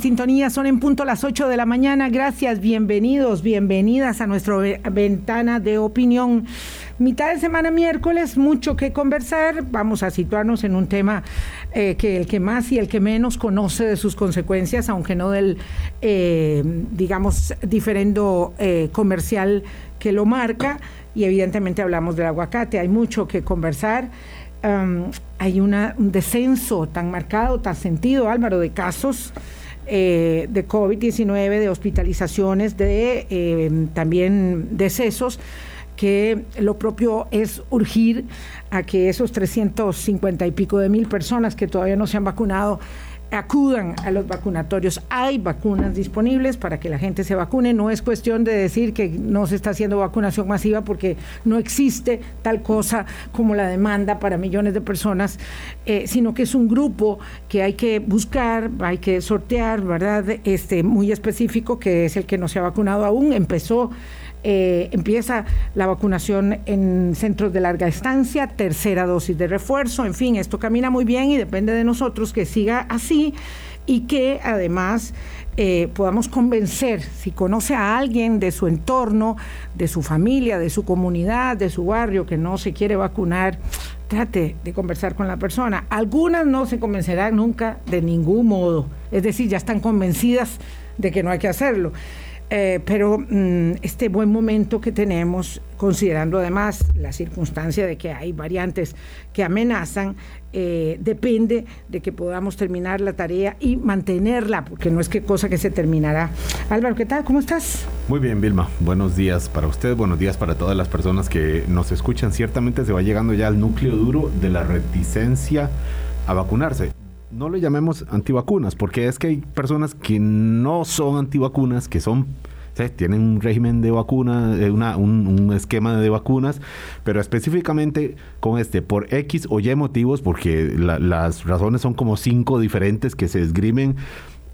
Sintonía son en punto las 8 de la mañana. Gracias, bienvenidos, bienvenidas a nuestra ventana de opinión. Mitad de semana miércoles, mucho que conversar. Vamos a situarnos en un tema eh, que el que más y el que menos conoce de sus consecuencias, aunque no del, eh, digamos, diferendo eh, comercial que lo marca. Y evidentemente hablamos del aguacate. Hay mucho que conversar. hay un descenso tan marcado, tan sentido, Álvaro, de casos eh, de COVID-19, de hospitalizaciones, de eh, también decesos, que lo propio es urgir a que esos 350 y pico de mil personas que todavía no se han vacunado acudan a los vacunatorios. Hay vacunas disponibles para que la gente se vacune. No es cuestión de decir que no se está haciendo vacunación masiva porque no existe tal cosa como la demanda para millones de personas, eh, sino que es un grupo que hay que buscar, hay que sortear, ¿verdad? Este, muy específico, que es el que no se ha vacunado aún. Empezó eh, empieza la vacunación en centros de larga estancia, tercera dosis de refuerzo, en fin, esto camina muy bien y depende de nosotros que siga así y que además eh, podamos convencer, si conoce a alguien de su entorno, de su familia, de su comunidad, de su barrio que no se quiere vacunar, trate de conversar con la persona. Algunas no se convencerán nunca de ningún modo, es decir, ya están convencidas de que no hay que hacerlo. Eh, pero mm, este buen momento que tenemos, considerando además la circunstancia de que hay variantes que amenazan, eh, depende de que podamos terminar la tarea y mantenerla, porque no es que cosa que se terminará. Álvaro, ¿qué tal? ¿Cómo estás? Muy bien, Vilma. Buenos días para usted, buenos días para todas las personas que nos escuchan. Ciertamente se va llegando ya al núcleo duro de la reticencia a vacunarse no le llamemos antivacunas, porque es que hay personas que no son antivacunas, que son tienen un régimen de vacuna, eh, un, esquema de vacunas, pero específicamente con este, por X o Y motivos, porque las razones son como cinco diferentes que se esgrimen,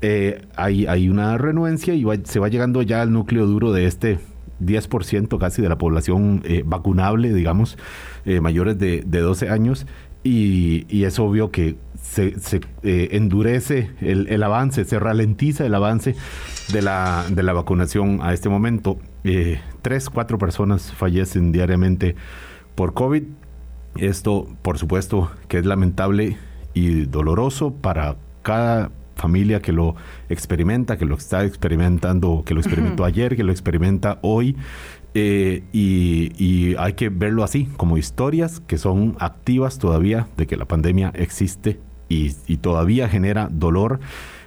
eh, hay, hay una renuencia y se va llegando ya al núcleo duro de este 10% casi de la población eh, vacunable, digamos, mayores de, de 12 años, y, es obvio que se, se eh, endurece el, el, avance, se ralentiza el avance de la, de la vacunación a este momento. Eh, tres, cuatro personas fallecen diariamente por COVID. Esto, por supuesto, que es lamentable y doloroso para cada familia que lo experimenta, que lo está experimentando, que lo experimentó ayer, que lo experimenta hoy. Eh, y, y, hay que verlo así, como historias que son activas todavía de que la pandemia existe y, todavía genera dolor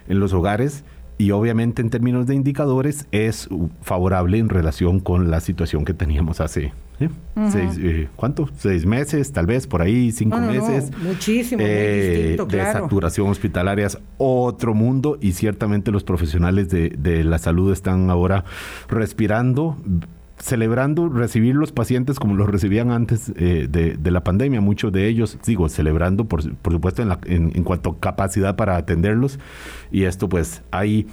en los hogares y obviamente en términos de indicadores es favorable en relación con la situación que teníamos hace ¿eh? seis, eh, ¿cuánto? Seis meses, tal vez por ahí, cinco meses. muchísimo, eh, De saturación hospitalaria es otro mundo y ciertamente los profesionales de, de la salud están ahora respirando celebrando recibir los pacientes como los recibían antes eh, de, la pandemia, muchos de ellos, digo, celebrando por, supuesto en, en, cuanto a capacidad para atenderlos. Y esto pues hay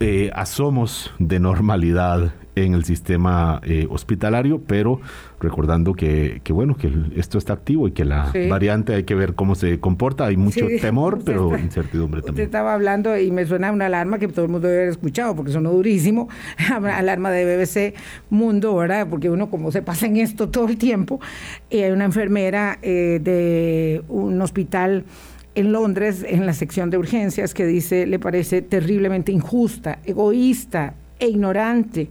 eh, asomos de normalidad en el sistema eh, hospitalario, pero recordando que, que, bueno, que esto está activo y que la variante hay que ver cómo se comporta. Hay mucho temor, pero incertidumbre también. Usted estaba hablando y me suena una alarma que todo el mundo debe haber escuchado porque sonó durísimo. alarma de BBC Mundo, ¿verdad? Porque uno como se pasa en esto todo el tiempo. y hay una enfermera eh, de un hospital en Londres, en la sección de urgencias, que dice, le parece terriblemente injusta, egoísta e ignorante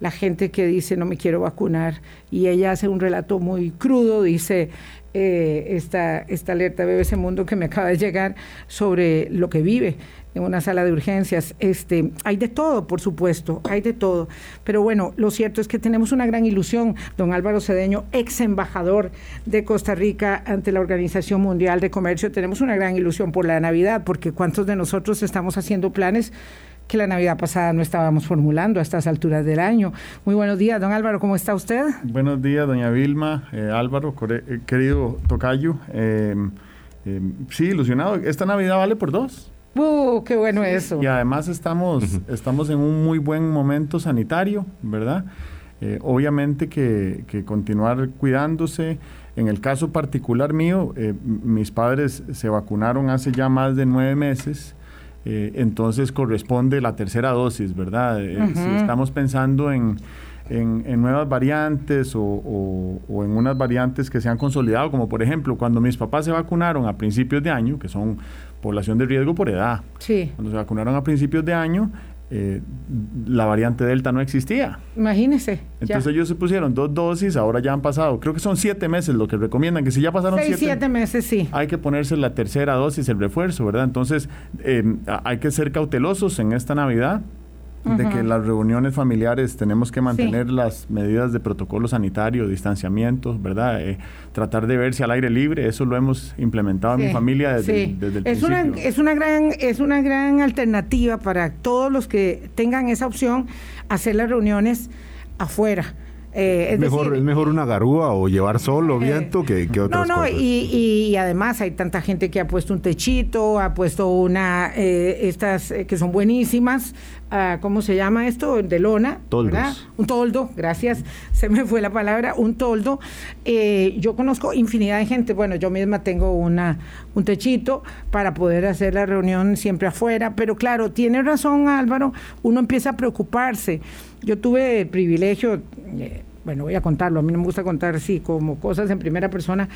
la gente que dice no me quiero vacunar y ella hace un relato muy crudo, dice eh, esta, esta alerta BBC Mundo que me acaba de llegar sobre lo que vive en una sala de urgencias. Este, hay de todo, por supuesto, hay de todo. Pero bueno, lo cierto es que tenemos una gran ilusión, don Álvaro Cedeño, ex embajador de Costa Rica ante la Organización Mundial de Comercio, tenemos una gran ilusión por la Navidad, porque cuántos de nosotros estamos haciendo planes que la Navidad pasada no estábamos formulando a estas alturas del año. Muy buenos días, don Álvaro, ¿cómo está usted? Buenos días, doña Vilma, eh, Álvaro, eh, querido Tocayo. Em, em, sí, ilusionado. Esta Navidad vale por dos. ¡Uh, qué bueno eso! Y además estamos, estamos en un muy buen momento sanitario, ¿verdad? Eh, obviamente que, que, continuar cuidándose. En el caso particular mío, mis padres se vacunaron hace ya más de nueve meses eh, entonces corresponde la tercera dosis, ¿verdad? Eh, si estamos pensando en, en, nuevas variantes o, en unas variantes que se han consolidado, como por ejemplo cuando mis papás se vacunaron a principios de año, que son población de riesgo por edad, sí. cuando se vacunaron a principios de año, eh, la variante Delta no existía. Imagínese. Entonces ellos se pusieron dos dosis, ahora ya han pasado, creo que son siete meses lo que recomiendan, que si ya pasaron Seis, siete, meses, sí. Hay que ponerse la tercera dosis, el refuerzo, ¿verdad? Entonces eh, hay que ser cautelosos en esta Navidad de que las reuniones familiares tenemos que mantener las medidas de protocolo sanitario, distanciamiento, ¿verdad? Eh, tratar de verse al aire libre, eso lo hemos implementado en mi familia desde, el es principio. Una, es, una gran, es una gran alternativa para todos los que tengan esa opción hacer las reuniones afuera eh, es, mejor, es mejor una garúa o llevar solo o eh, viento que, que otras no, no, cosas. Y, y, además hay tanta gente que ha puesto un techito, ha puesto una, eh, estas que son buenísimas, uh, ¿cómo se llama esto? De lona. Toldos. Un toldo, gracias, se me fue la palabra, un toldo. yo conozco infinidad de gente, bueno, yo misma tengo una, un techito para poder hacer la reunión siempre afuera, pero claro, tiene razón Álvaro, uno empieza a preocuparse. Yo tuve el privilegio, bueno, voy a contarlo, a mí no me gusta contar así como cosas en primera persona.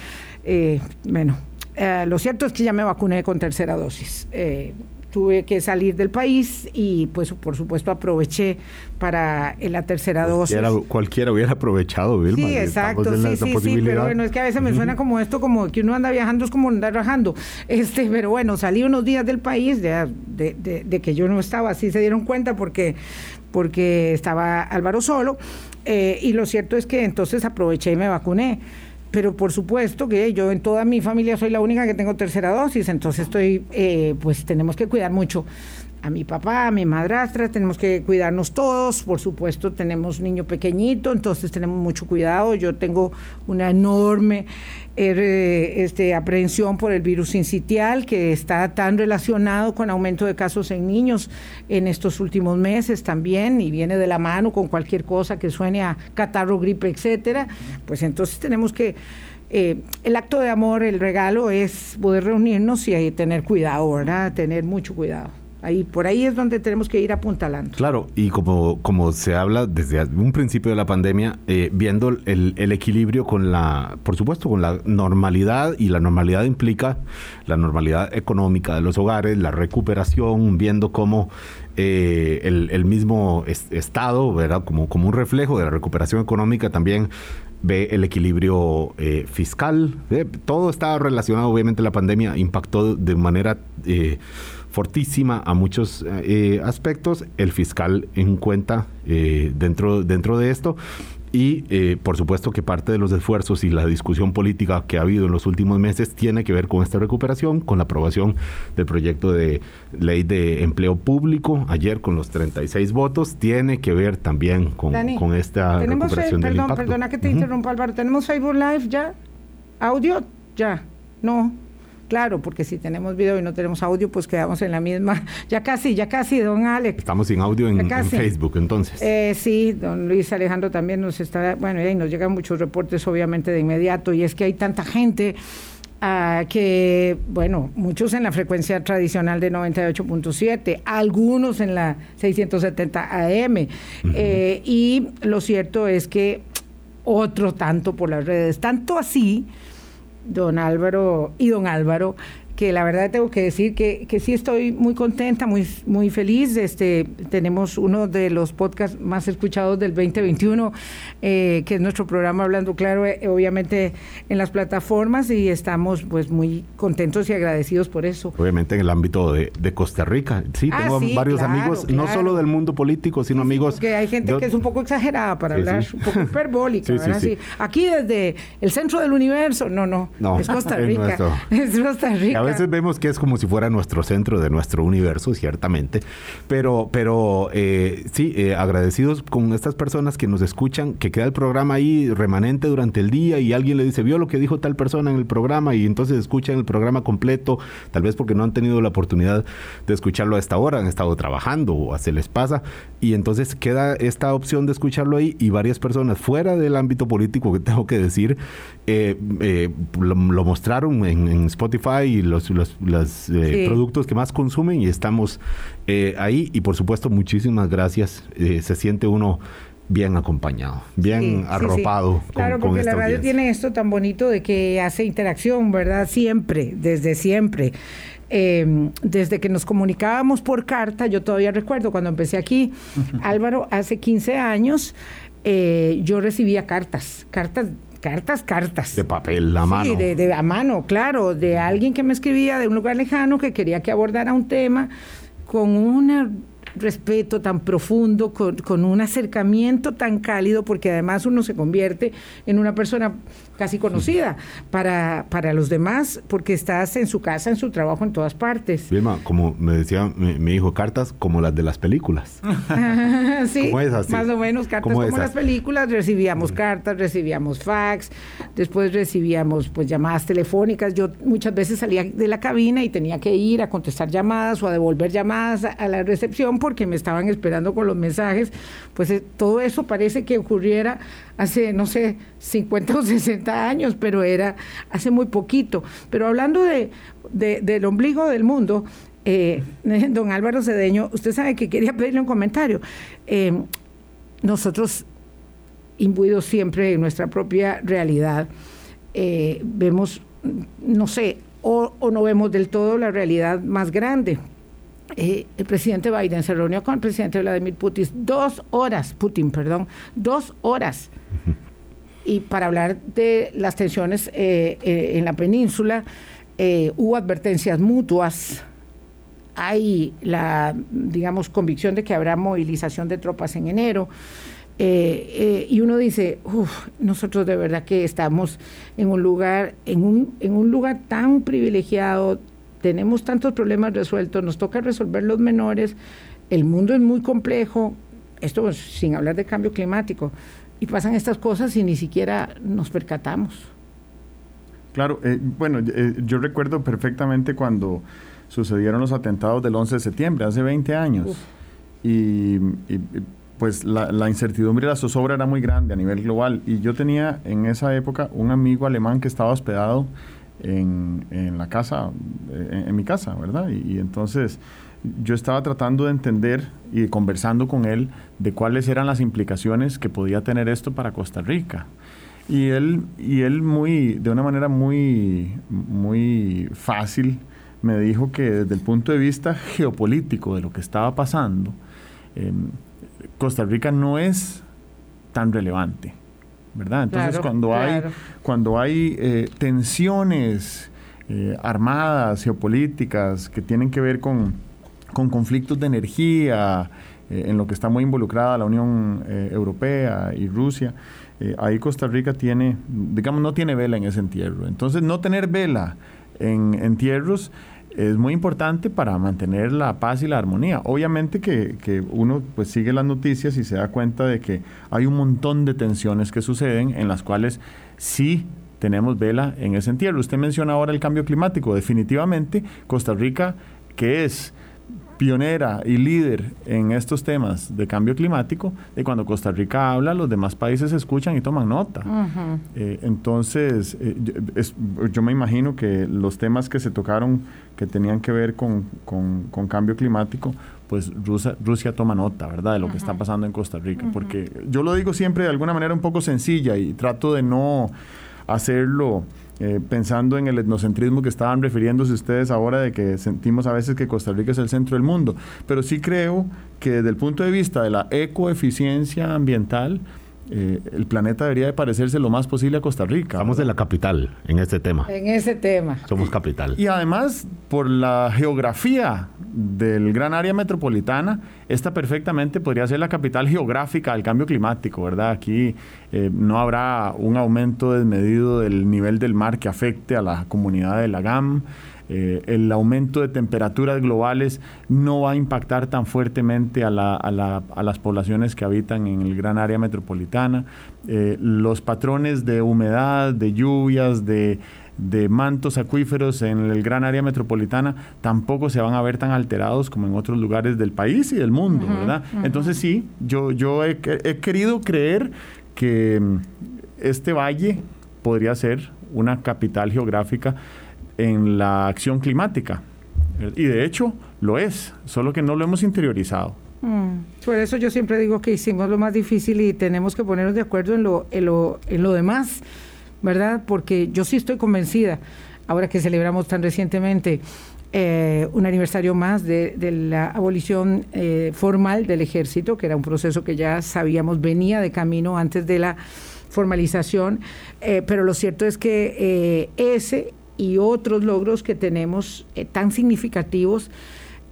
Eh, bueno, eh, lo cierto es que ya me vacuné con tercera dosis. Eh, tuve que salir del país y pues por supuesto aproveché para la tercera dosis. Cualquiera hubiera aprovechado, Vilma. Sí, exacto, sí, sí, sí, pero bueno, es que a veces me suena como esto, como que uno anda viajando, es como andar rajando. Este, pero bueno, salí unos días del país de, de, de que yo no estaba, así se dieron cuenta porque, porque estaba Álvaro solo eh, y lo cierto es que entonces aproveché y me vacuné. Pero por supuesto que yo en toda mi familia soy la única que tengo tercera dosis, entonces estoy, eh, pues tenemos que cuidar mucho a mi papá, a mi madrastra, tenemos que cuidarnos todos, por supuesto tenemos niño pequeñito, entonces tenemos mucho cuidado, yo tengo una enorme eh, este, aprehensión por el virus incitial que está tan relacionado con aumento de casos en niños en estos últimos meses también y viene de la mano con cualquier cosa que suene a catarro, gripe, etcétera, pues entonces tenemos que eh, el acto de amor, el regalo es poder reunirnos y tener cuidado, ¿verdad? Tener mucho cuidado. Ahí, por ahí es donde tenemos que ir apuntalando. Claro, y como, como se habla desde un principio de la pandemia, eh, viendo el, el, equilibrio con la, por supuesto, con la normalidad, y la normalidad implica la normalidad económica de los hogares, la recuperación, viendo cómo eh, el, mismo Estado, ¿verdad? Como, como un reflejo de la recuperación económica también ve el equilibrio eh, fiscal. todo está relacionado, obviamente la pandemia impactó de manera fortísima a muchos eh, aspectos, el fiscal en cuenta eh, dentro, dentro de esto. Y eh, por supuesto que parte de los esfuerzos y la discusión política que ha habido en los últimos meses tiene que ver con esta recuperación, con la aprobación del proyecto de ley de empleo público ayer con los 36 votos, tiene que ver también con, con esta recuperación del perdón, Perdona que te interrumpa Álvaro, ¿tenemos Facebook Live ya? ¿Audio? Ya. No. Claro, porque si tenemos video y no tenemos audio, pues quedamos en la misma. Ya casi, ya casi, don Alex. Estamos sin audio en, Facebook, entonces. Eh, sí, don Luis Alejandro también nos está. Bueno, y nos llegan muchos reportes, obviamente, de inmediato, y es que hay tanta gente. Ah, que, bueno, muchos en la frecuencia tradicional de 98.7, algunos en la 670 AM. Eh, y lo cierto es que otro tanto por las redes. Tanto así don Álvaro y don Álvaro, que la verdad tengo que decir que, que sí estoy muy contenta, muy, muy feliz. Este, tenemos uno de los podcasts más escuchados del 2021, eh, que es nuestro programa Hablando Claro, eh, obviamente en las plataformas y estamos pues muy contentos y agradecidos por eso. Obviamente en el ámbito de, Costa Rica. Sí, ah, tengo varios amigos, no solo del mundo político, sino amigos... Que hay gente que es un poco exagerada para hablar, un poco hiperbólica, ¿verdad? Aquí desde el centro del universo, no, no, no es Costa Rica. Es, Costa Rica. Veces vemos que es como si fuera nuestro centro de nuestro universo, ciertamente, pero, pero eh, sí, eh, agradecidos con estas personas que nos escuchan, que queda el programa ahí remanente durante el día y alguien le dice, vio lo que dijo tal persona en el programa y entonces escuchan el programa completo, tal vez porque no han tenido la oportunidad de escucharlo a esta hora, han estado trabajando o se les pasa, y entonces queda esta opción de escucharlo ahí y varias personas fuera del ámbito político que tengo que decir, eh, lo, mostraron en, en Spotify y los, eh, productos que más consumen y estamos eh, ahí. Y por supuesto, muchísimas gracias. se siente uno bien acompañado, bien arropado. claro, porque la radio tiene esto tan bonito de que hace interacción, ¿verdad? Siempre, desde siempre. Em, desde que nos comunicábamos por carta, yo todavía recuerdo cuando empecé aquí, Álvaro, hace 15 años, eh, yo recibía cartas, cartas cartas, cartas. De papel, a mano. Sí, de, de, a mano, claro, de alguien que me escribía de un lugar lejano que quería que abordara un tema con una respeto tan profundo, con, un acercamiento tan cálido, porque además uno se convierte en una persona casi conocida para, para los demás, porque estás en su casa, en su trabajo, en todas partes. Vilma, como me decía mi, hijo, cartas como las de las películas. sí, más o menos, cartas como las películas, recibíamos cartas, recibíamos fax, después recibíamos pues llamadas telefónicas. Yo muchas veces salía de la cabina y tenía que ir a contestar llamadas o a devolver llamadas a la recepción porque me estaban esperando con los mensajes, pues eh, todo eso parece que ocurriera hace, no sé, 50 o 60 años, pero era hace muy poquito. Pero hablando de, del ombligo del mundo, eh, don Álvaro Cedeño, usted sabe que quería pedirle un comentario. Eh, nosotros, imbuidos siempre en nuestra propia realidad, vemos, no sé, o, no vemos del todo la realidad más grande. Eh, el presidente Biden se reunió con el presidente Vladimir Putin dos horas, Putin, perdón, dos horas. Y para hablar de las tensiones eh, eh, en la península, hubo advertencias mutuas. Hay la, digamos, convicción de que habrá movilización de tropas en enero. y uno dice, nosotros de verdad que estamos en un lugar, en un, en un lugar tan privilegiado, tenemos tantos problemas resueltos, nos toca resolver los menores, el mundo es muy complejo, esto sin hablar de cambio climático, y pasan estas cosas y ni siquiera nos percatamos. Claro, eh, bueno, eh, yo recuerdo perfectamente cuando sucedieron los atentados del 11 de septiembre, hace 20 años, y, pues la, la, incertidumbre y la zozobra era muy grande a nivel global, y yo tenía en esa época un amigo alemán que estaba hospedado en, la casa, eh, en, mi casa, ¿verdad? Y, entonces yo estaba tratando de entender y conversando con él de cuáles eran las implicaciones que podía tener esto para Costa Rica. Y él, y él muy, de una manera muy, muy fácil me dijo que desde el punto de vista geopolítico de lo que estaba pasando, em, Costa Rica no es tan relevante. ¿Verdad? Entonces cuando, hay, cuando hay eh, tensiones eh, armadas, geopolíticas, que tienen que ver con, conflictos de energía, eh, en lo que está muy involucrada la Unión Europea y Rusia, ahí Costa Rica tiene, digamos, no tiene vela en ese entierro. Entonces no tener vela en entierros es muy importante para mantener la paz y la armonía. Obviamente que, uno pues sigue las noticias y se da cuenta de que hay un montón de tensiones que suceden en las cuales sí tenemos vela en ese entierro. Usted menciona ahora el cambio climático. Definitivamente Costa Rica, que es pionera y líder en estos temas de cambio climático, de cuando Costa Rica habla, los demás países escuchan y toman nota. Eh, entonces, eh, yo me imagino que los temas que se tocaron que tenían que ver con, cambio climático, pues Rusia, Rusia, toma nota, ¿verdad?, de lo que está pasando en Costa Rica. Porque yo lo digo siempre de alguna manera un poco sencilla y trato de no hacerlo eh, pensando en el etnocentrismo que estaban refiriéndose ustedes ahora de que sentimos a veces que Costa Rica es el centro del mundo, pero sí creo que desde el punto de vista de la ecoeficiencia ambiental, eh, el planeta debería de parecerse lo más posible a Costa Rica. Estamos en la capital en este tema. En ese tema. Somos capital. Y además, por la geografía del gran área metropolitana, esta perfectamente podría ser la capital geográfica del cambio climático, ¿verdad? Aquí eh, no habrá un aumento desmedido del nivel del mar que afecte a la comunidad de la GAM. Eh, el aumento de temperaturas globales no va a impactar tan fuertemente a, las poblaciones que habitan en el gran área metropolitana. Eh, los patrones de humedad, de lluvias, de, mantos acuíferos en el gran área metropolitana tampoco se van a ver tan alterados como en otros lugares del país y del mundo, ¿verdad? Entonces sí, yo, yo he, he querido creer que mm, este valle podría ser una capital geográfica en la acción climática. Y de hecho lo es, solo que no lo hemos interiorizado. Mm. Por eso yo siempre digo que hicimos lo más difícil y tenemos que ponernos de acuerdo en lo, en lo, en lo demás, ¿verdad? Porque yo sí estoy convencida, ahora que celebramos tan recientemente eh, un aniversario más de, la abolición eh, formal del ejército, que era un proceso que ya sabíamos venía de camino antes de la formalización, eh, pero lo cierto es que ese y otros logros que tenemos tan significativos,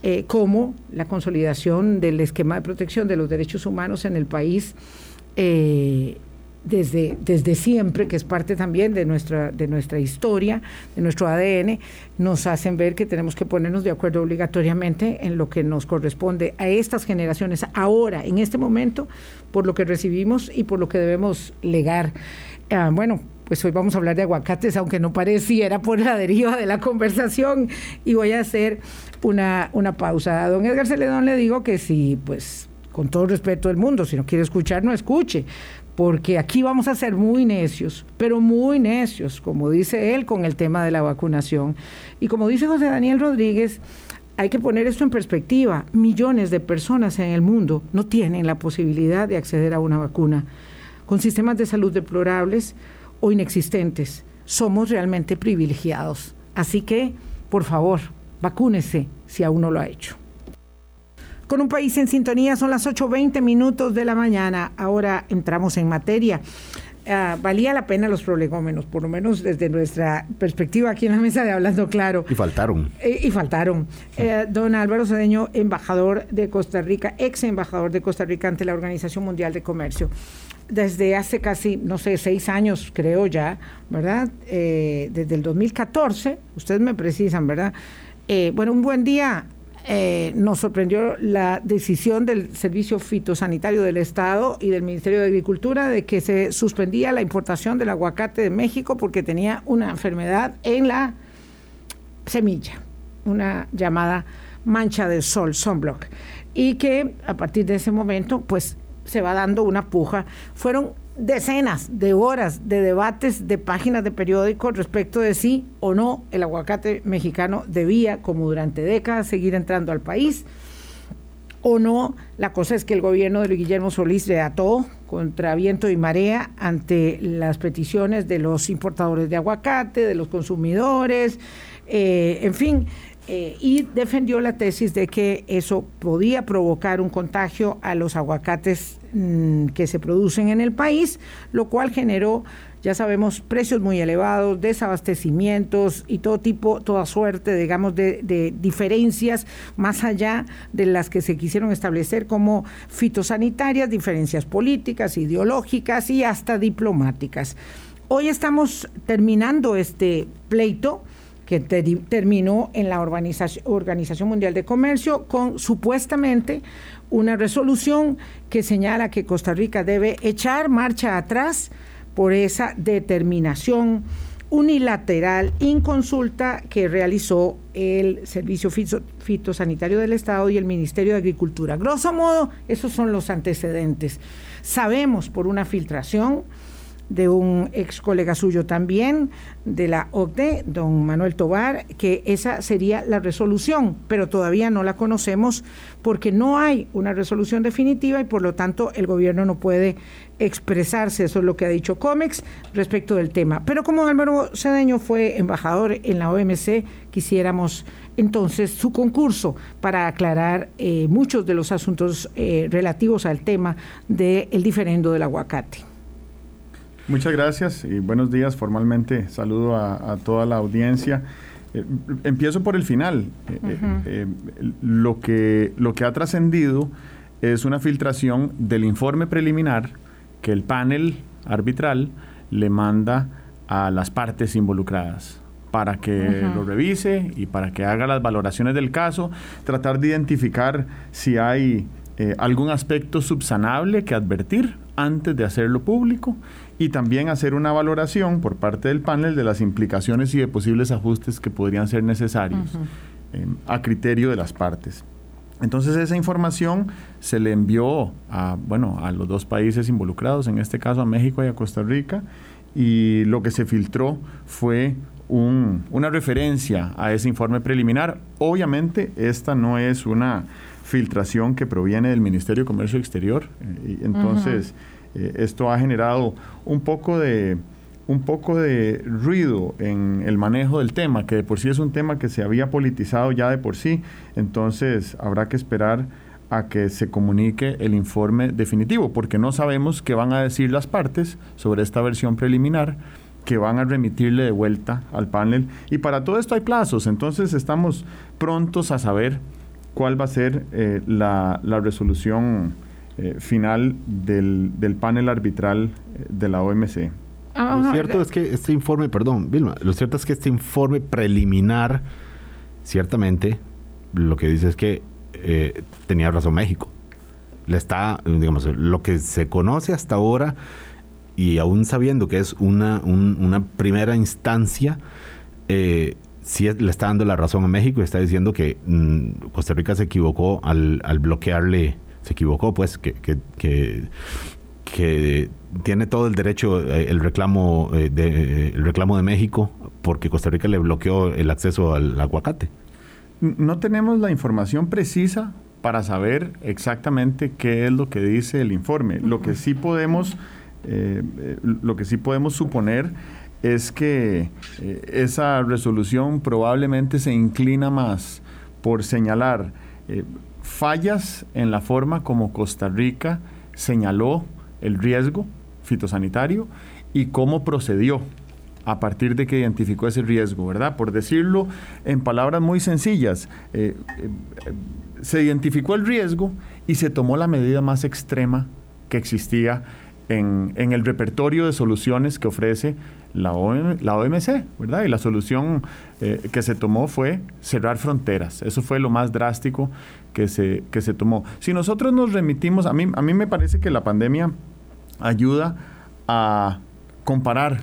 eh, como la consolidación del esquema de protección de los derechos humanos en el país eh, desde, desde siempre, que es parte también de nuestra, de nuestra historia, de nuestro ADN, nos hacen ver que tenemos que ponernos de acuerdo obligatoriamente en lo que nos corresponde a estas generaciones ahora, en este momento, por lo que recibimos y por lo que debemos legar. Ah, bueno, pues hoy vamos a hablar de aguacates, aunque no pareciera por la deriva de la conversación, y voy a hacer una, una pausa. A don Edgar Celedón le digo que si, pues, con todo el respeto del mundo, si no quiere escuchar, no escuche, porque aquí vamos a ser muy necios, pero muy necios, como dice él, con el tema de la vacunación. Y como dice José Daniel Rodríguez, hay que poner esto en perspectiva. Millones de personas en el mundo no tienen la posibilidad de acceder a una vacuna, con sistemas de salud deplorables, o inexistentes. Somos realmente privilegiados. Así que, por favor, vacúnese si aún no lo ha hecho. Con un país en sintonía son las 8.20 minutos de la mañana. Ahora entramos en materia. Ah, valía la pena los prolegómenos, por lo menos desde nuestra perspectiva aquí en la mesa de Hablando Claro. Y faltaron. Eh, y faltaron. Eh, don Álvaro Cedeño, embajador de Costa Rica, ex embajador de Costa Rica ante la Organización Mundial de Comercio desde hace casi, no sé, seis años creo ya, ¿verdad? Eh, desde el 2014, ustedes me precisan, ¿verdad? Bueno, un buen día eh, nos sorprendió la decisión del Servicio Fitosanitario del Estado y del Ministerio de Agricultura de que se suspendía la importación del aguacate de México porque tenía una enfermedad en la semilla, una llamada mancha de sol, sunblock, y que a partir de ese momento, pues se va dando una puja. Fueron decenas de horas de debates de páginas de periódicos respecto de si o no el aguacate mexicano debía, como durante décadas, seguir entrando al país o no. La cosa es que el gobierno de Guillermo Solís le ató contra viento y marea ante las peticiones de los importadores de aguacate, de los consumidores, eh, en fin, eh, y defendió la tesis de que eso podía provocar un contagio a los aguacates mm, que se producen en el país, lo cual generó, ya sabemos, precios muy elevados, desabastecimientos y todo tipo, toda suerte, digamos, de, diferencias más allá de las que se quisieron establecer como fitosanitarias, diferencias políticas, ideológicas y hasta diplomáticas. Hoy estamos terminando este pleito que terminó en la Organización Mundial de Comercio con supuestamente una resolución que señala que Costa Rica debe echar marcha atrás por esa determinación unilateral, inconsulta, que realizó el Servicio Fitosanitario del Estado y el Ministerio de Agricultura. Grosso modo, esos son los antecedentes. Sabemos por una filtración de un ex colega suyo también, de la OCDE, don Manuel Tobar, que esa sería la resolución, pero todavía no la conocemos porque no hay una resolución definitiva y por lo tanto el gobierno no puede expresarse, eso es lo que ha dicho COMEX respecto del tema. Pero como Álvaro Cedeño fue embajador en la OMC, quisiéramos entonces su concurso para aclarar eh, muchos de los asuntos eh, relativos al tema del diferendo del aguacate. Muchas gracias y buenos días. Formalmente saludo a, toda la audiencia. Eh, empiezo por el final. Eh, eh, lo, que, lo que ha trascendido es una filtración del informe preliminar que el panel arbitral le manda a las partes involucradas para que lo revise y para que haga las valoraciones del caso, tratar de identificar si hay algún aspecto subsanable que advertir antes de hacerlo público y también hacer una valoración por parte del panel de las implicaciones y de posibles ajustes que podrían ser necesarios eh, a criterio de las partes. Entonces esa información se le envió a, bueno, a los dos países involucrados, en este caso a México y a Costa Rica, y lo que se filtró fue una referencia a ese informe preliminar. Obviamente, esta no es una filtración que proviene del Ministerio de Comercio Exterior. Eh, entonces, eh, esto ha generado un poco de un poco de ruido en el manejo del tema, que de por sí es un tema que se había politizado ya de por sí, entonces habrá que esperar a que se comunique el informe definitivo, porque no sabemos qué van a decir las partes sobre esta versión preliminar que van a remitirle de vuelta al panel. Y para todo esto hay plazos, entonces estamos prontos a saber cuál va a ser eh, la, resolución eh, final del, del, panel arbitral eh, de la OMC. lo cierto es que este informe, perdón, Vilma, lo cierto es que este informe preliminar, ciertamente, lo que dice es que tenía razón México. Le está, digamos, lo que se conoce hasta ahora y aún sabiendo que es una, una primera instancia, eh, sí le está dando la razón a México y está diciendo que mm, Costa Rica se equivocó al, al bloquearle, se equivocó pues, que, que, que, tiene todo el derecho, eh, el, reclamo, eh, de, el reclamo de México, porque Costa Rica le bloqueó el acceso al aguacate. No tenemos la información precisa para saber exactamente qué es lo que dice el informe. Lo que sí podemos eh, lo que sí podemos suponer es que esa resolución probablemente se inclina más por señalar fallas en la forma como Costa Rica señaló el riesgo fitosanitario y cómo procedió a partir de que identificó ese riesgo, ¿verdad? Por decirlo en palabras muy sencillas, se identificó el riesgo y se tomó la medida más extrema que existía en, el repertorio de soluciones que ofrece la, la OMC, ¿verdad? Y la solución eh, que se tomó fue cerrar fronteras. Eso fue lo más drástico que se, que se tomó. Si nosotros nos remitimos, a mí, a mí me parece que la pandemia ayuda a comparar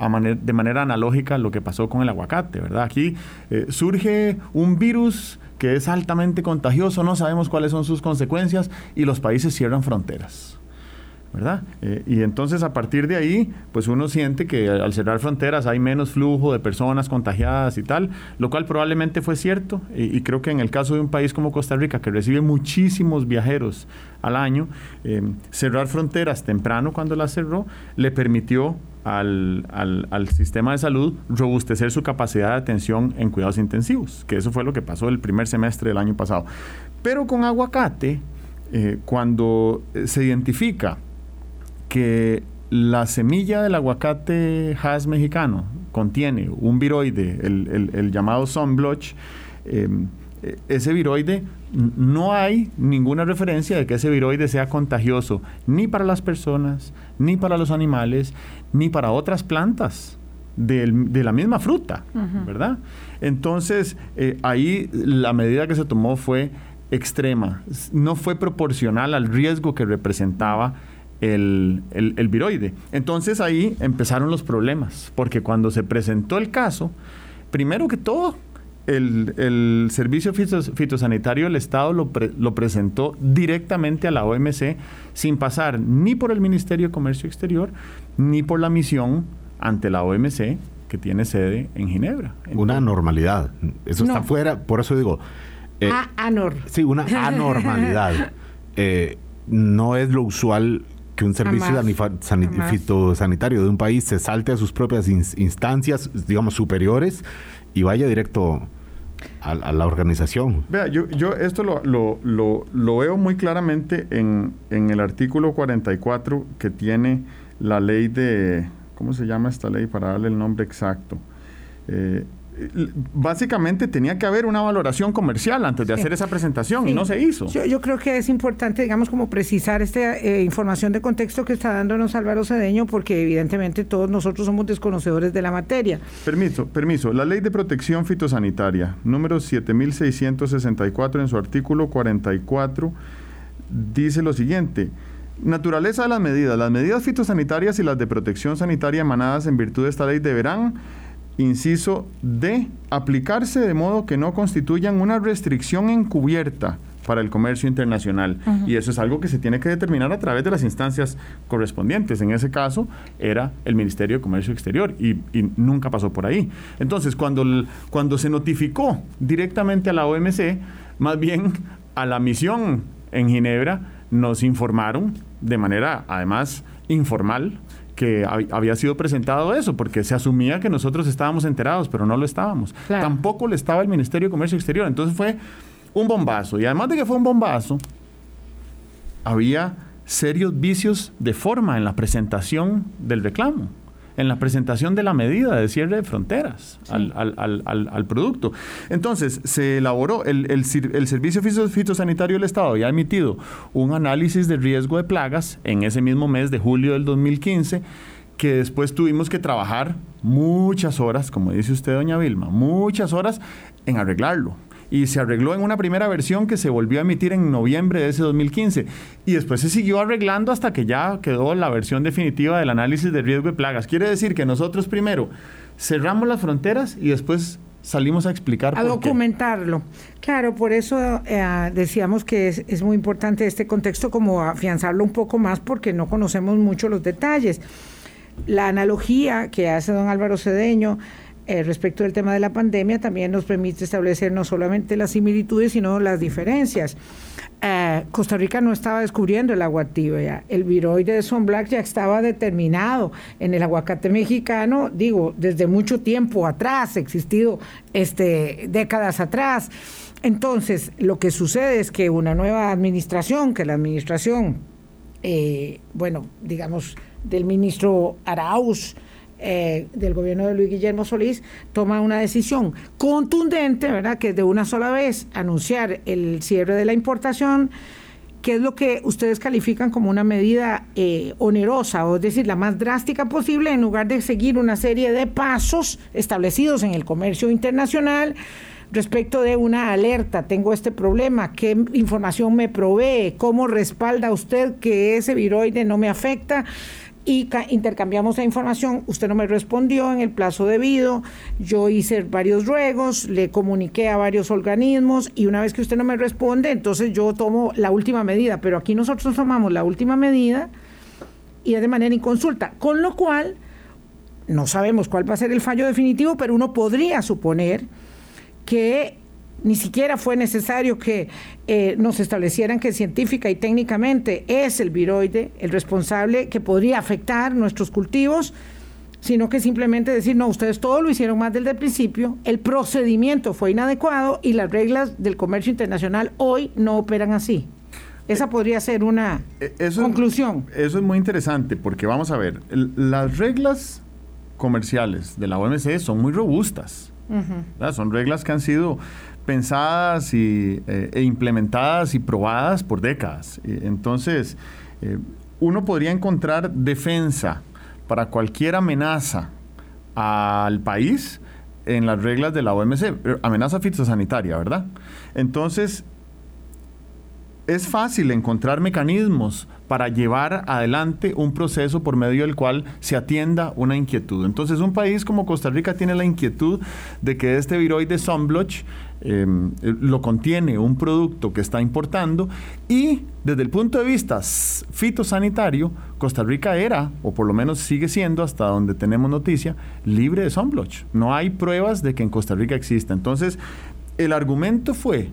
de manera analógica lo que pasó con el aguacate, ¿verdad? Aquí eh, surge un virus que es altamente contagioso, no sabemos cuáles son sus consecuencias y los países cierran fronteras. ¿Verdad? Eh, y entonces a partir de ahí, pues uno siente que al cerrar fronteras hay menos flujo de personas contagiadas y tal, lo cual probablemente fue cierto. Y, creo que en el caso de un país como Costa Rica, que recibe muchísimos viajeros al año, eh, cerrar fronteras temprano cuando las cerró, le permitió al, al, sistema de salud robustecer su capacidad de atención en cuidados intensivos, que eso fue lo que pasó el primer semestre del año pasado. Pero con aguacate, eh, cuando se identifica que la semilla del aguacate Hass mexicano contiene un viroide, el, llamado sunblotch, em, e, ese viroide no hay ninguna referencia de que ese viroide sea contagioso ni para las personas, ni para los animales, ni para otras plantas de la misma fruta, ¿verdad? Entonces, eh, ahí la medida que se tomó fue extrema, no fue proporcional al riesgo que representaba el, el, viroide. Entonces ahí empezaron los problemas, porque cuando se presentó el caso, primero que todo, el, Servicio Fitosanitario del Estado lo, lo, presentó directamente a la OMC sin pasar ni por el Ministerio de Comercio Exterior ni por la misión ante la OMC que tiene sede en Ginebra. una anormalidad. Eso está fuera, por eso digo... Eh, anor. Sí, una anormalidad. Eh, no es lo usual que un servicio fitosanitario de un país se salte a sus propias instancias, digamos, superiores y vaya directo a, la organización. Vea, yo, yo esto lo, lo, lo, veo muy claramente en, en, el artículo 44 que tiene la ley de, ¿cómo se llama esta ley para darle el nombre exacto? Eh, básicamente tenía que haber una valoración comercial antes de hacer esa presentación y no se hizo. Yo, creo que es importante, digamos, como precisar esta eh, información de contexto que está dándonos Álvaro Cedeño, porque evidentemente todos nosotros somos desconocedores de la materia. Permiso, permiso. La Ley de Protección Fitosanitaria, número 7664, en su artículo 44, dice lo siguiente. Naturaleza de las medidas. Las medidas fitosanitarias y las de protección sanitaria emanadas en virtud de esta ley deberán inciso D, aplicarse de modo que no constituyan una restricción encubierta para el comercio internacional. Y eso es algo que se tiene que determinar a través de las instancias correspondientes. En ese caso era el Ministerio de Comercio Exterior y, nunca pasó por ahí. Entonces, cuando, cuando se notificó directamente a la OMC, más bien a la misión en Ginebra, nos informaron de manera, además, informal, que había sido presentado eso, porque se asumía que nosotros estábamos enterados, pero no lo estábamos. Tampoco le estaba el Ministerio de Comercio Exterior. Entonces fue un bombazo. Y además de que fue un bombazo, había serios vicios de forma en la presentación del reclamo en la presentación de la medida de cierre de fronteras al, producto. Entonces, se elaboró, el, el, Servicio Fitosanitario del Estado ya ha emitido un análisis de riesgo de plagas en ese mismo mes de julio del 2015 que después tuvimos que trabajar muchas horas, como dice usted, doña Vilma, muchas horas en arreglarlo y se arregló en una primera versión que se volvió a emitir en noviembre de ese 2015 y después se siguió arreglando hasta que ya quedó la versión definitiva del análisis de riesgo de plagas. Quiere decir que nosotros primero cerramos las fronteras y después salimos a explicar. A documentarlo. Claro, por eso eh, decíamos que es, es, muy importante este contexto como afianzarlo un poco más porque no conocemos mucho los detalles. La analogía que hace don Álvaro Cedeño eh, respecto del tema de la pandemia también nos permite establecer no solamente las similitudes, sino las diferencias. Eh, Costa Rica no estaba descubriendo el agua tibia. El viroide de Son Black ya estaba determinado en el aguacate mexicano, digo, desde mucho tiempo atrás, existido este, décadas atrás. Entonces, lo que sucede es que una nueva administración, que la administración, eh, bueno, digamos, del ministro Arauz, eh, del gobierno de Luis Guillermo Solís toma una decisión contundente, ¿verdad? Que de una sola vez anunciar el cierre de la importación, que es lo que ustedes califican como una medida eh, onerosa, o es decir, la más drástica posible, en lugar de seguir una serie de pasos establecidos en el comercio internacional respecto de una alerta, tengo este problema, qué información me provee, cómo respalda usted que ese viroide no me afecta y intercambiamos la información. Usted no me respondió en el plazo debido. Yo hice varios ruegos, le comuniqué a varios organismos y una vez que usted no me responde, entonces yo tomo la última medida. Pero aquí nosotros tomamos la última medida y es de manera inconsulta. Con lo cual, no sabemos cuál va a ser el fallo definitivo, pero uno podría suponer que ni siquiera fue necesario que eh, nos establecieran que científica y técnicamente es el viroide el responsable que podría afectar nuestros cultivos, sino que simplemente decir, no, ustedes todo lo hicieron más desde el principio, el procedimiento fue inadecuado y las reglas del comercio internacional hoy no operan así. Esa podría ser una eh, conclusión. eso es muy interesante porque vamos a ver, las reglas comerciales de la OMC son muy robustas. Son reglas que han sido pensadas y, eh, e implementadas y probadas por décadas. Entonces, eh, uno podría encontrar defensa para cualquier amenaza al país en las reglas de la OMC, amenaza fitosanitaria, ¿verdad? Entonces, es fácil encontrar mecanismos para llevar adelante un proceso por medio del cual se atienda una inquietud. Entonces, un país como Costa Rica tiene la inquietud de que este viroide Sunblotch em, lo contiene un producto que está importando y desde el punto de vista fitosanitario, Costa Rica era, o por lo menos sigue siendo hasta donde tenemos noticia, libre de Sunblotch. No hay pruebas de que en Costa Rica exista. Entonces, el argumento fue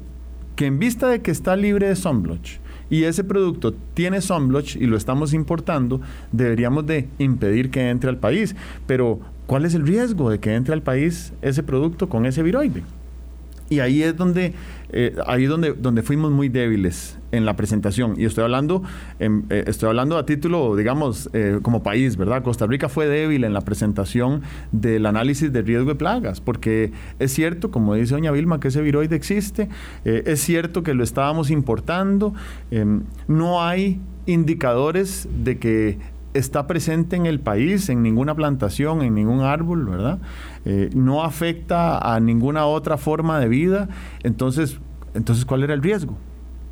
que en vista de que está libre de sunblotch y ese producto tiene sunblotch y lo estamos importando, deberíamos de impedir que entre al país. Pero, ¿cuál es el riesgo de que entre al país ese producto con ese viroide? Y ahí es donde, eh, ahí donde, donde fuimos muy débiles en la presentación. Y estoy hablando, eh, estoy hablando a título, digamos, eh, como país, ¿verdad? Costa Rica fue débil en la presentación del análisis de riesgo de plagas, porque es cierto, como dice doña Vilma, que ese viroide existe, es cierto que lo estábamos importando, em, no hay indicadores de que está presente en el país, en ninguna plantación, en ningún árbol, ¿verdad? Eh, no afecta a ninguna otra forma de vida. Entonces, entonces ¿cuál era el riesgo?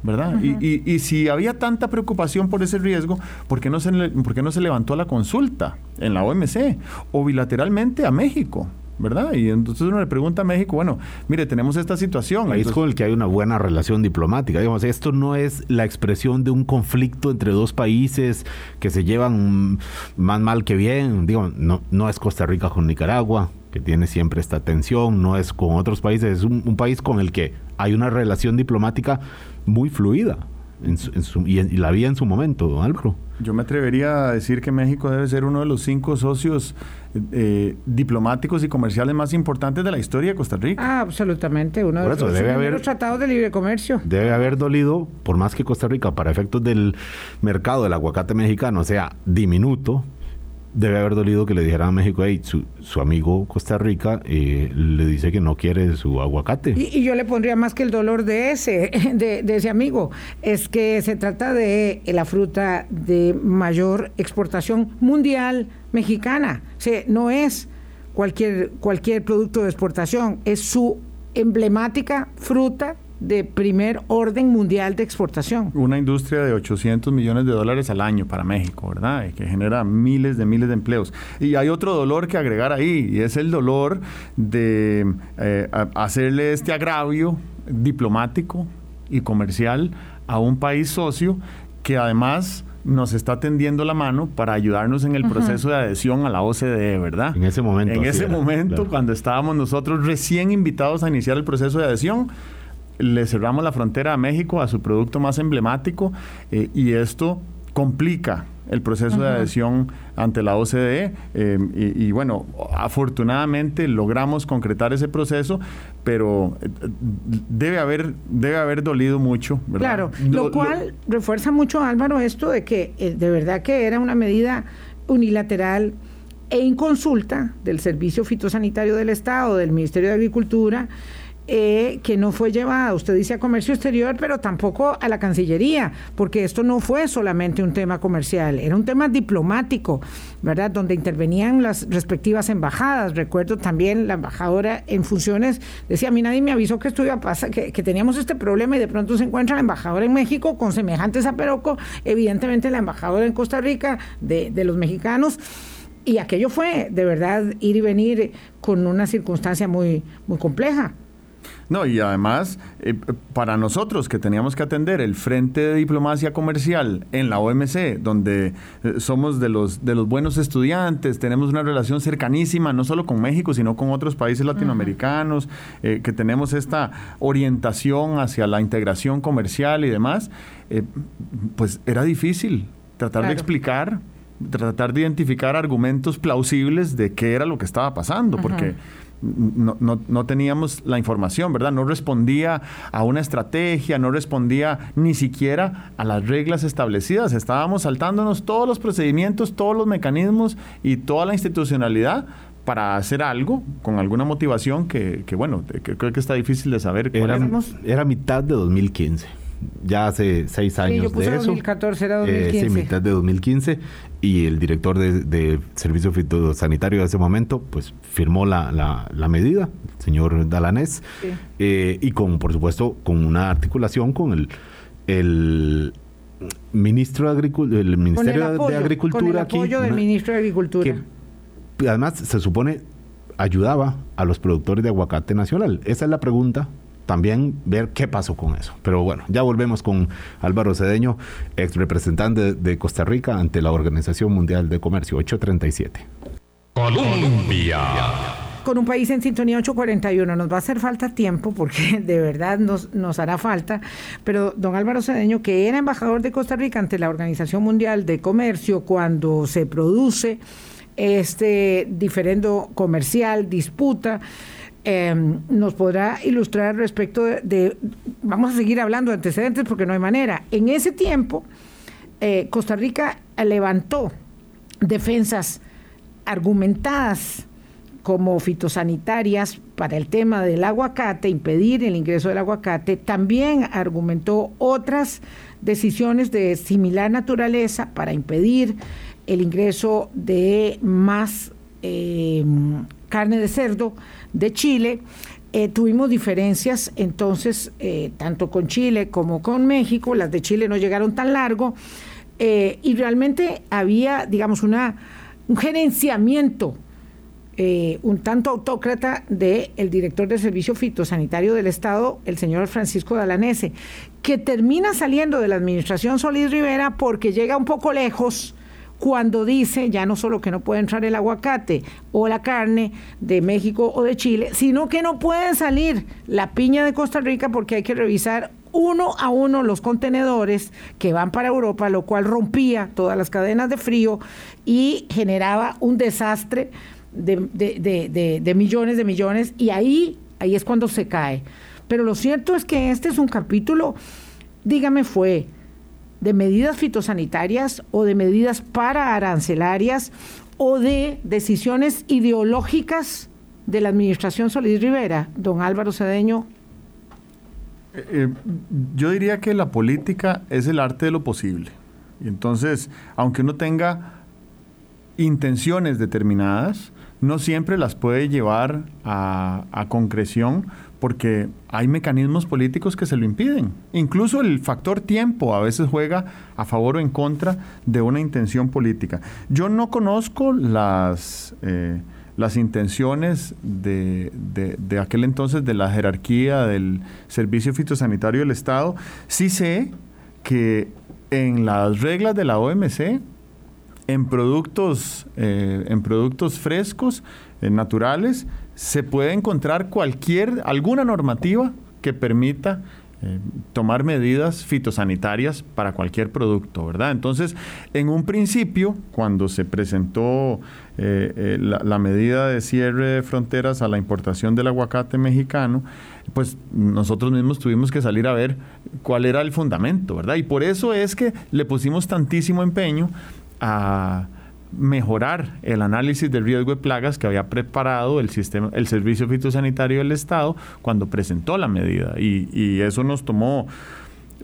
¿Verdad? y, y, si había tanta preocupación por ese riesgo, ¿por qué, no se, ¿por qué no se levantó la consulta en la OMC o bilateralmente a México? ¿Verdad? Y entonces uno le pregunta a México, bueno, mire, tenemos esta situación. País con el que hay una buena relación diplomática. Digamos, esto no es la expresión de un conflicto entre dos países que se llevan más mal que bien. Digo, no, no es Costa Rica con Nicaragua, que tiene siempre esta tensión, no es con otros países, es un, país con el que hay una relación diplomática muy fluida. Y, y la había en su momento, don Álvaro. Yo me atrevería a decir que México debe ser uno de los cinco socios eh, diplomáticos y comerciales más importantes de la historia de Costa Rica. Ah, absolutamente, uno de los debe haber, tratados de libre comercio. Debe haber dolido, por más que Costa Rica, para efectos del mercado del aguacate mexicano, sea diminuto, debe haber dolido que le dijeran a México, hey, su, amigo Costa Rica eh, le dice que no quiere su aguacate. Y, yo le pondría más que el dolor de ese, de, de, ese amigo, es que se trata de la fruta de mayor exportación mundial mexicana. O sea, no es cualquier, cualquier producto de exportación, es su emblemática fruta de primer orden mundial de exportación. Una industria de 800 millones de dólares al año para México, ¿verdad? Y que genera miles de miles de empleos. Y hay otro dolor que agregar ahí, y es el dolor de eh, hacerle este agravio diplomático y comercial a un país socio que además nos está tendiendo la mano para ayudarnos en el proceso de adhesión a la OCDE, ¿verdad? En ese momento. En ese momento, cuando estábamos nosotros recién invitados a iniciar el proceso de adhesión, le cerramos la frontera a México, a su producto más emblemático, eh, y esto complica el proceso de adhesión ante la OCDE eh, y, bueno, afortunadamente logramos concretar ese proceso, pero eh, debe haber, debe haber dolido mucho. Claro, lo, cual refuerza mucho Álvaro esto de que de verdad que era una medida unilateral e inconsulta del Servicio Fitosanitario del Estado, del Ministerio de Agricultura, eh, que no fue llevada, usted dice a comercio exterior, pero tampoco a la Cancillería, porque esto no fue solamente un tema comercial, era un tema diplomático, ¿verdad? Donde intervenían las respectivas embajadas. Recuerdo también la embajadora en funciones, decía, a mí nadie me avisó que esto a pasar, que, teníamos este problema y de pronto se encuentra la embajadora en México con semejantes a Peroco, evidentemente la embajadora en Costa Rica de, los mexicanos. Y aquello fue de verdad ir y venir con una circunstancia muy compleja. No, y además, eh, para nosotros que teníamos que atender el frente de diplomacia comercial en la OMC, donde eh, somos de los, de los buenos estudiantes, tenemos una relación cercanísima, no solo con México, sino con otros países latinoamericanos, eh, que tenemos esta orientación hacia la integración comercial y demás, pues era difícil tratar de explicar tratar de identificar argumentos plausibles de qué era lo que estaba pasando, porque no, no, no, teníamos la información, ¿verdad? No respondía a una estrategia, no respondía ni siquiera a las reglas establecidas. Estábamos saltándonos todos los procedimientos, todos los mecanismos y toda la institucionalidad para hacer algo con alguna motivación que, que bueno, creo que está difícil de saber. Era, era mitad de 2015 ya hace seis años de eso. 2014 era 2015. Eh, sí, mitad de 2015. Y el director de, Servicio Fitosanitario de ese momento, pues firmó la, la, medida, el señor Dalanés, eh, y con, por supuesto, con una articulación con el, el ministro de Agricultura, el Ministerio de Agricultura. Con el apoyo del ministro de Agricultura. Que además se supone ayudaba a los productores de aguacate nacional. Esa es la pregunta también ver qué pasó con eso. Pero bueno, ya volvemos con Álvaro Cedeño, ex representante de Costa Rica ante la Organización Mundial de Comercio 837. Colombia. Con un país en sintonía 841 nos va a hacer falta tiempo porque de verdad nos, nos hará falta, pero don Álvaro Cedeño, que era embajador de Costa Rica ante la Organización Mundial de Comercio cuando se produce este diferendo comercial, disputa, Em, nos podrá ilustrar respecto de, vamos a seguir hablando de antecedentes porque no hay manera. En ese tiempo, eh, Costa Rica levantó defensas argumentadas como fitosanitarias para el tema del aguacate, impedir el ingreso del aguacate, también argumentó otras decisiones de similar naturaleza para impedir el ingreso de más em, carne de cerdo de Chile. Eh, tuvimos diferencias entonces eh, tanto con Chile como con México, las de Chile no llegaron tan largo eh, y realmente había, digamos, una, un gerenciamiento un tanto autócrata del el director del Servicio Fitosanitario del Estado, el señor Francisco Dalanese, que termina saliendo de la administración Solís Rivera porque llega un poco lejos cuando dice ya no solo que no puede entrar el aguacate o la carne de México o de Chile, sino que no puede salir la piña de Costa Rica porque hay que revisar uno a uno los contenedores que van para Europa, lo cual rompía todas las cadenas de frío y generaba un desastre de, millones de millones y ahí, ahí es cuando se cae. Pero lo cierto es que este es un capítulo, dígame, fue de medidas fitosanitarias o de medidas para arancelarias o de decisiones ideológicas de la administración Solís Rivera, don Álvaro Cedeño. Eh, eh, yo diría que la política es el arte de lo posible. Y entonces, aunque uno tenga intenciones determinadas, no siempre las puede llevar a, concreción porque hay mecanismos políticos que se lo impiden. Incluso el factor tiempo a veces juega a favor o en contra de una intención política. Yo no conozco las, eh, las intenciones de, de, aquel entonces de la jerarquía del Servicio Fitosanitario del Estado. Sí sé que en las reglas de la OMC en productos, eh, en productos frescos, eh, naturales, se puede encontrar cualquier, alguna normativa que permita eh, tomar medidas fitosanitarias para cualquier producto, ¿verdad? Entonces, en un principio, cuando se presentó la, la, medida de cierre de fronteras a la importación del aguacate mexicano, pues nosotros mismos tuvimos que salir a ver cuál era el fundamento, ¿verdad? Y por eso es que le pusimos tantísimo empeño a mejorar el análisis del riesgo de plagas que había preparado el sistema, el Servicio Fitosanitario del Estado cuando presentó la medida. Y, eso nos tomó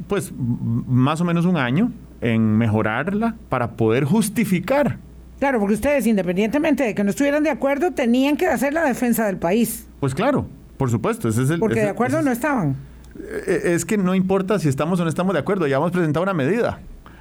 pues más o menos un año en mejorarla para poder justificar. Claro, porque ustedes, independientemente de que no estuvieran de acuerdo, tenían que hacer la defensa del país. Pues claro, por supuesto. Ese es el, porque de acuerdo no estaban. E, es que no importa si estamos o no estamos de acuerdo, ya hemos presentado una medida.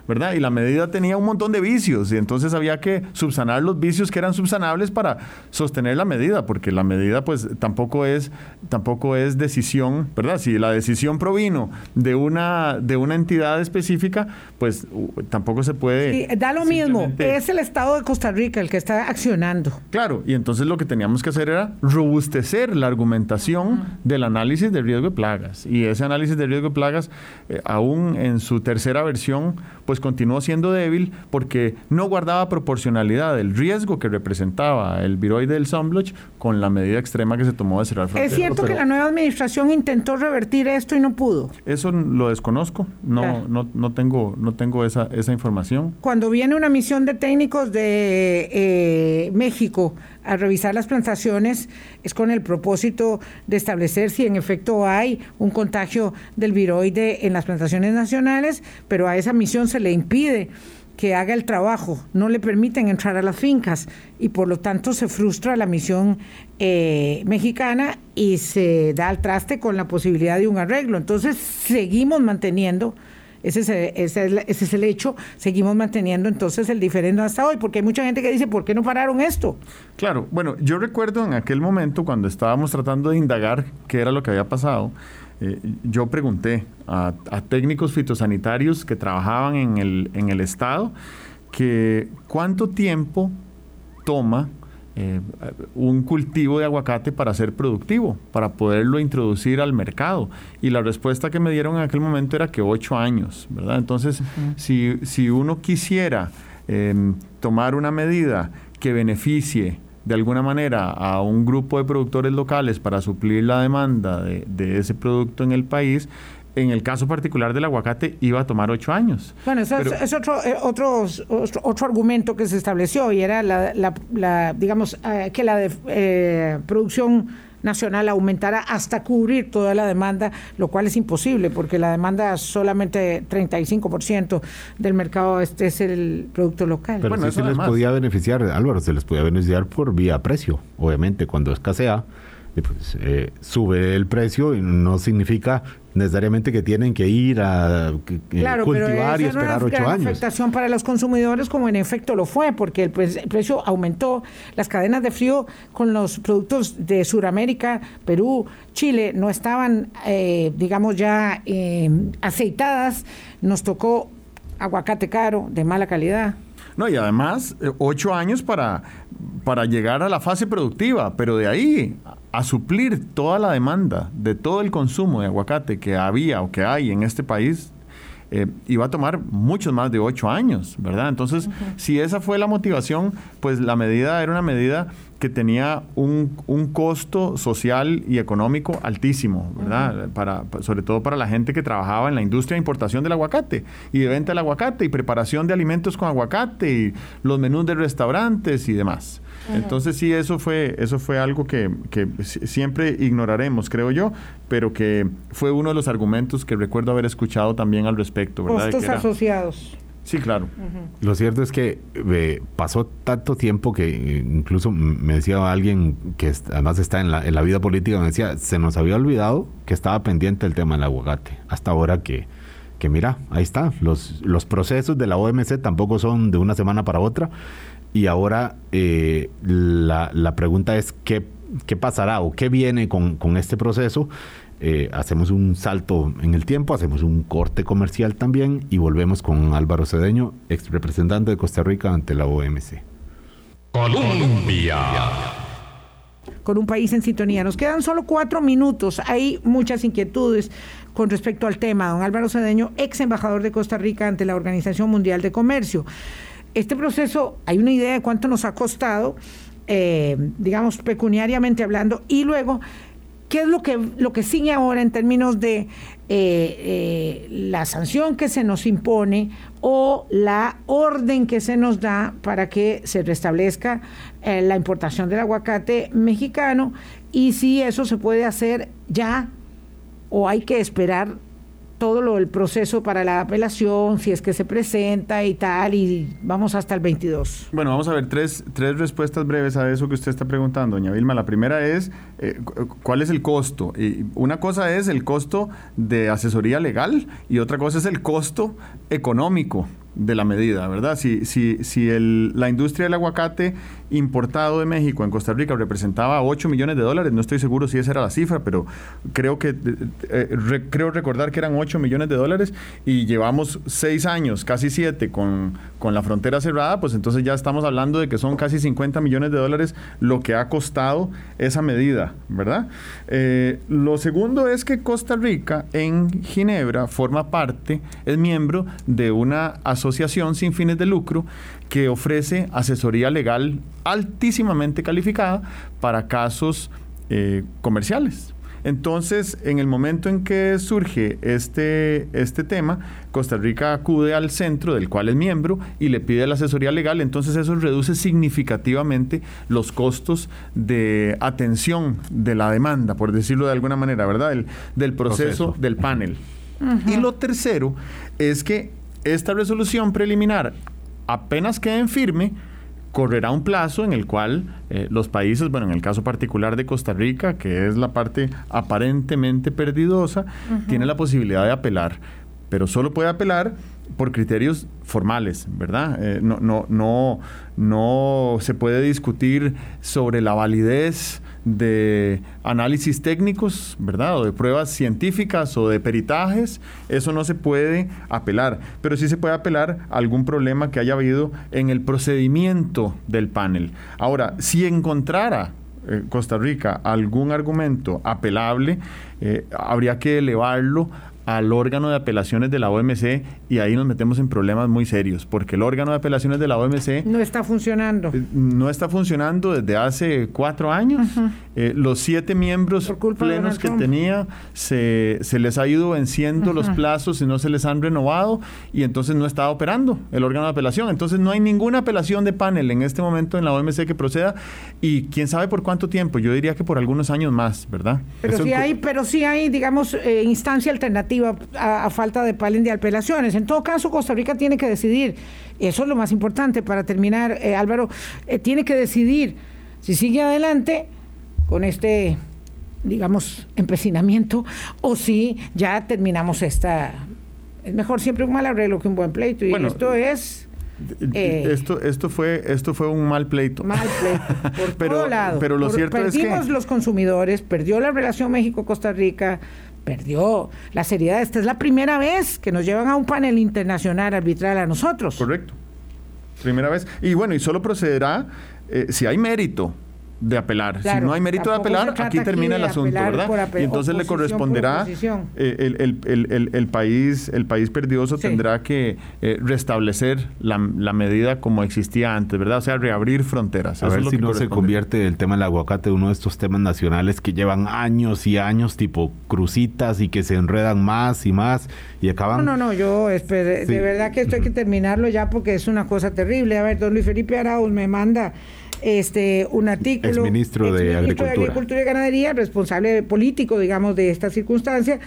¿Verdad? Y la medida tenía un montón de vicios y entonces había que subsanar los vicios que eran subsanables para sostener la medida, porque la medida pues tampoco es tampoco es decisión, ¿verdad? Si la decisión provino de una de una entidad específica, pues tampoco se puede sí, da lo mismo, es el Estado de Costa Rica el que está accionando. Claro, y entonces lo que teníamos que hacer era robustecer la argumentación del análisis del riesgo de plagas y ese análisis del riesgo de plagas eh, aún en su tercera versión pues continuó siendo débil porque no guardaba proporcionalidad del riesgo que representaba el viroide del Sunbloch con la medida extrema que se tomó de cerrar fronteras. Es cierto que la nueva administración intentó revertir esto y no pudo. Eso lo desconozco, no, no, no tengo, no tengo esa, esa información. Cuando viene una misión de técnicos de eh, México a revisar las plantaciones es con el propósito de establecer si en efecto hay un contagio del viroide en las plantaciones nacionales, pero a esa misión se le impide que haga el trabajo, no le permiten entrar a las fincas y por lo tanto se frustra la misión eh, mexicana y se da al traste con la posibilidad de un arreglo. Entonces seguimos manteniendo ese es, ese, es, el hecho. Seguimos manteniendo entonces el diferendo hasta hoy, porque hay mucha gente que dice, ¿por qué no pararon esto? Claro, bueno, yo recuerdo en aquel momento cuando estábamos tratando de indagar qué era lo que había pasado, eh, yo pregunté a, técnicos fitosanitarios que trabajaban en el, en el Estado que cuánto tiempo toma eh, un cultivo de aguacate para ser productivo, para poderlo introducir al mercado. Y la respuesta que me dieron en aquel momento era que ocho años, ¿verdad? Entonces, si, si, uno quisiera em, tomar una medida que beneficie de alguna manera a un grupo de productores locales para suplir la demanda de, de ese producto en el país, en el caso particular del aguacate iba a tomar ocho años. Bueno, eso es, otro, eh, otro, otro, argumento que se estableció y era la, la, digamos, eh, que la de, eh, producción nacional aumentara hasta cubrir toda la demanda, lo cual es imposible porque la demanda solamente 35% del mercado este es el producto local. Pero bueno, sí se les podía beneficiar, Álvaro, se les podía beneficiar por vía precio, obviamente, cuando escasea pues, eh, sube el precio y no significa necesariamente que tienen que ir a cultivar y esperar ocho años. afectación para los consumidores como en efecto lo fue, porque el, precio aumentó. Las cadenas de frío con los productos de Sudamérica, Perú, Chile, no estaban, eh, digamos, ya eh, aceitadas. Nos tocó aguacate caro, de mala calidad. No, y además, eh, ocho años para, para llegar a la fase productiva, pero de ahí a suplir toda la demanda de todo el consumo de aguacate que había o que hay en este país, eh, iba a tomar muchos más de ocho años, ¿verdad? Entonces, si esa fue la motivación, pues la medida era una medida que tenía un, costo social y económico altísimo, ¿verdad? para, sobre todo para la gente que trabajaba en la industria de importación del aguacate y de venta del aguacate y preparación de alimentos con aguacate y los menús de restaurantes y demás. Entonces sí, eso fue, eso fue algo que, siempre ignoraremos, creo yo, pero que fue uno de los argumentos que recuerdo haber escuchado también al respecto. ¿verdad? Costos asociados. Sí, claro. Lo cierto es que eh, pasó tanto tiempo que incluso me decía alguien que además está en la, en la vida política, me decía, se nos había olvidado que estaba pendiente el tema del aguacate. Hasta ahora que, que mira, ahí está. Los, los procesos de la OMC tampoco son de una semana para otra. Y ahora eh, la, la, pregunta es ¿qué, qué pasará o qué viene con, con este proceso. Eh, hacemos un salto en el tiempo, hacemos un corte comercial también y volvemos con Álvaro Cedeño, ex representante de Costa Rica ante la OMC. Colombia. Con un país en sintonía. Nos quedan solo cuatro minutos. Hay muchas inquietudes con respecto al tema. Don Álvaro Cedeño, ex embajador de Costa Rica ante la Organización Mundial de Comercio este proceso, hay una idea de cuánto nos ha costado, eh, digamos, pecuniariamente hablando, y luego, ¿qué es lo que, lo que sigue ahora en términos de eh, eh, la sanción que se nos impone o la orden que se nos da para que se restablezca la importación del aguacate mexicano y si eso se puede hacer ya o hay que esperar todo lo, el proceso para la apelación, si es que se presenta y tal, y vamos hasta el 22. Bueno, vamos a ver tres, tres respuestas breves a eso que usted está preguntando, doña Vilma. La primera es, eh, ¿cuál es el costo? Y una cosa es el costo de asesoría legal y otra cosa es el costo económico de la medida, ¿verdad? Si, si, si el, la industria del aguacate importado de México en Costa Rica representaba 8 millones de dólares, no estoy seguro si esa era la cifra, pero creo que eh, eh, creo recordar que eran 8 millones de dólares y llevamos 6 años, casi 7 con, con la frontera cerrada, pues entonces ya estamos hablando de que son casi 50 millones de dólares lo que ha costado esa medida, ¿verdad? Eh, lo segundo es que Costa Rica en Ginebra forma parte, es miembro de una asociación asociación sin fines de lucro que ofrece asesoría legal altísimamente calificada para casos eh, comerciales. Entonces, en el momento en que surge este, este tema, Costa Rica acude al centro del cual es miembro y le pide la asesoría legal, entonces eso reduce significativamente los costos de atención de la demanda, por decirlo de alguna manera, ¿verdad? del proceso, del panel. Y lo tercero es que esta resolución preliminar apenas quede en firme, correrá un plazo en el cual eh, los países, bueno, en el caso particular de Costa Rica, que es la parte aparentemente perdidosa, tiene la posibilidad de apelar, pero solo puede apelar por criterios formales, ¿verdad? Eh, no, no, no, no se puede discutir sobre la validez de análisis técnicos, ¿verdad? O de pruebas científicas o de peritajes, eso no se puede apelar, pero sí se puede apelar a algún problema que haya habido en el procedimiento del panel. Ahora, si encontrara eh, Costa Rica algún argumento apelable, eh, habría que elevarlo al órgano de apelaciones de la OMC y ahí nos metemos en problemas muy serios, porque el órgano de apelaciones de la OMC... No está funcionando. Eh, no está funcionando desde hace cuatro años. Eh, los siete miembros plenos que tenía se, se, les ha ido venciendo los plazos y no se les han renovado y entonces no está operando el órgano de apelación. Entonces no hay ninguna apelación de panel en este momento en la OMC que proceda y quién sabe por cuánto tiempo. Yo diría que por algunos años más, ¿verdad? Pero sí hay, pero sí hay, digamos, eh, instancia alternativa a, falta de panel de apelaciones. En todo caso, Costa Rica tiene que decidir. Eso es lo más importante para terminar, eh, Álvaro. tiene que decidir si sigue adelante con este digamos, empecinamiento, o si ya terminamos esta... Es mejor siempre un mal arreglo que un buen pleito. Y esto es... Eh, esto, esto, fue, esto fue un mal pleito. Mal pleito, por pero, todo lado. Pero lo cierto es que... Perdimos los consumidores, perdió la relación México-Costa Rica, perdió la seriedad. Esta es la primera vez que nos llevan a un panel internacional arbitral a nosotros. Correcto. Primera vez. Y bueno, y solo procederá eh, si hay mérito de apelar. si no hay mérito de apelar, aquí termina el asunto, ¿verdad? Y entonces le corresponderá eh, el, país, el país perdioso tendrá que eh, restablecer la, medida como existía antes, ¿verdad? O sea, reabrir fronteras. A ver si no se convierte el tema del aguacate uno de estos temas nacionales que llevan años y años, tipo crucitas y que se enredan más y más y acaban. No, no, no, yo de verdad que esto hay que terminarlo ya porque es una cosa terrible. A ver, don Luis Felipe Arauz me manda este, un artículo. Ex ministro, de, Agricultura. y Ganadería, responsable político, digamos, de esta circunstancia,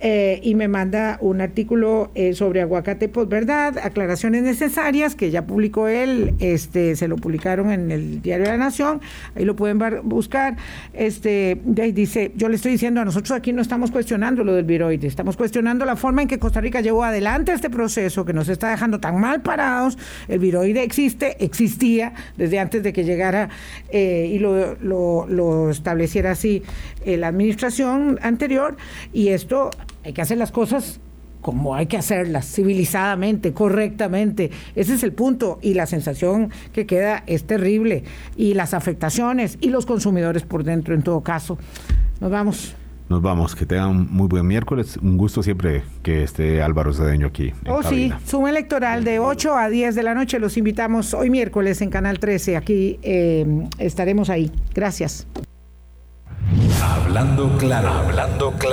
eh, y me manda un artículo eh, sobre aguacate verdad aclaraciones necesarias, que ya publicó él, este, se lo publicaron en el Diario de la Nación, ahí lo pueden buscar. Este, dice, yo le estoy diciendo, a nosotros aquí no estamos cuestionando lo del viroide, estamos cuestionando la forma en que Costa Rica llevó adelante este proceso que nos está dejando tan mal parados. El viroide existe, existía desde antes de que llegara eh, y lo, lo, estableciera así eh, la administración anterior y esto hay que hacer las cosas como hay que hacerlas, civilizadamente, correctamente. Ese es el punto. Y la sensación que queda es terrible. Y las afectaciones y los consumidores por dentro, en todo caso. Nos vamos. Nos vamos, que tengan un muy buen miércoles. Un gusto siempre que esté Álvaro Cedeño aquí. oh, sí, suma electoral de 8 a 10 de la noche. Los invitamos hoy miércoles en Canal 13. Aquí eh, estaremos ahí. Gracias. Hablando claro, hablando claro.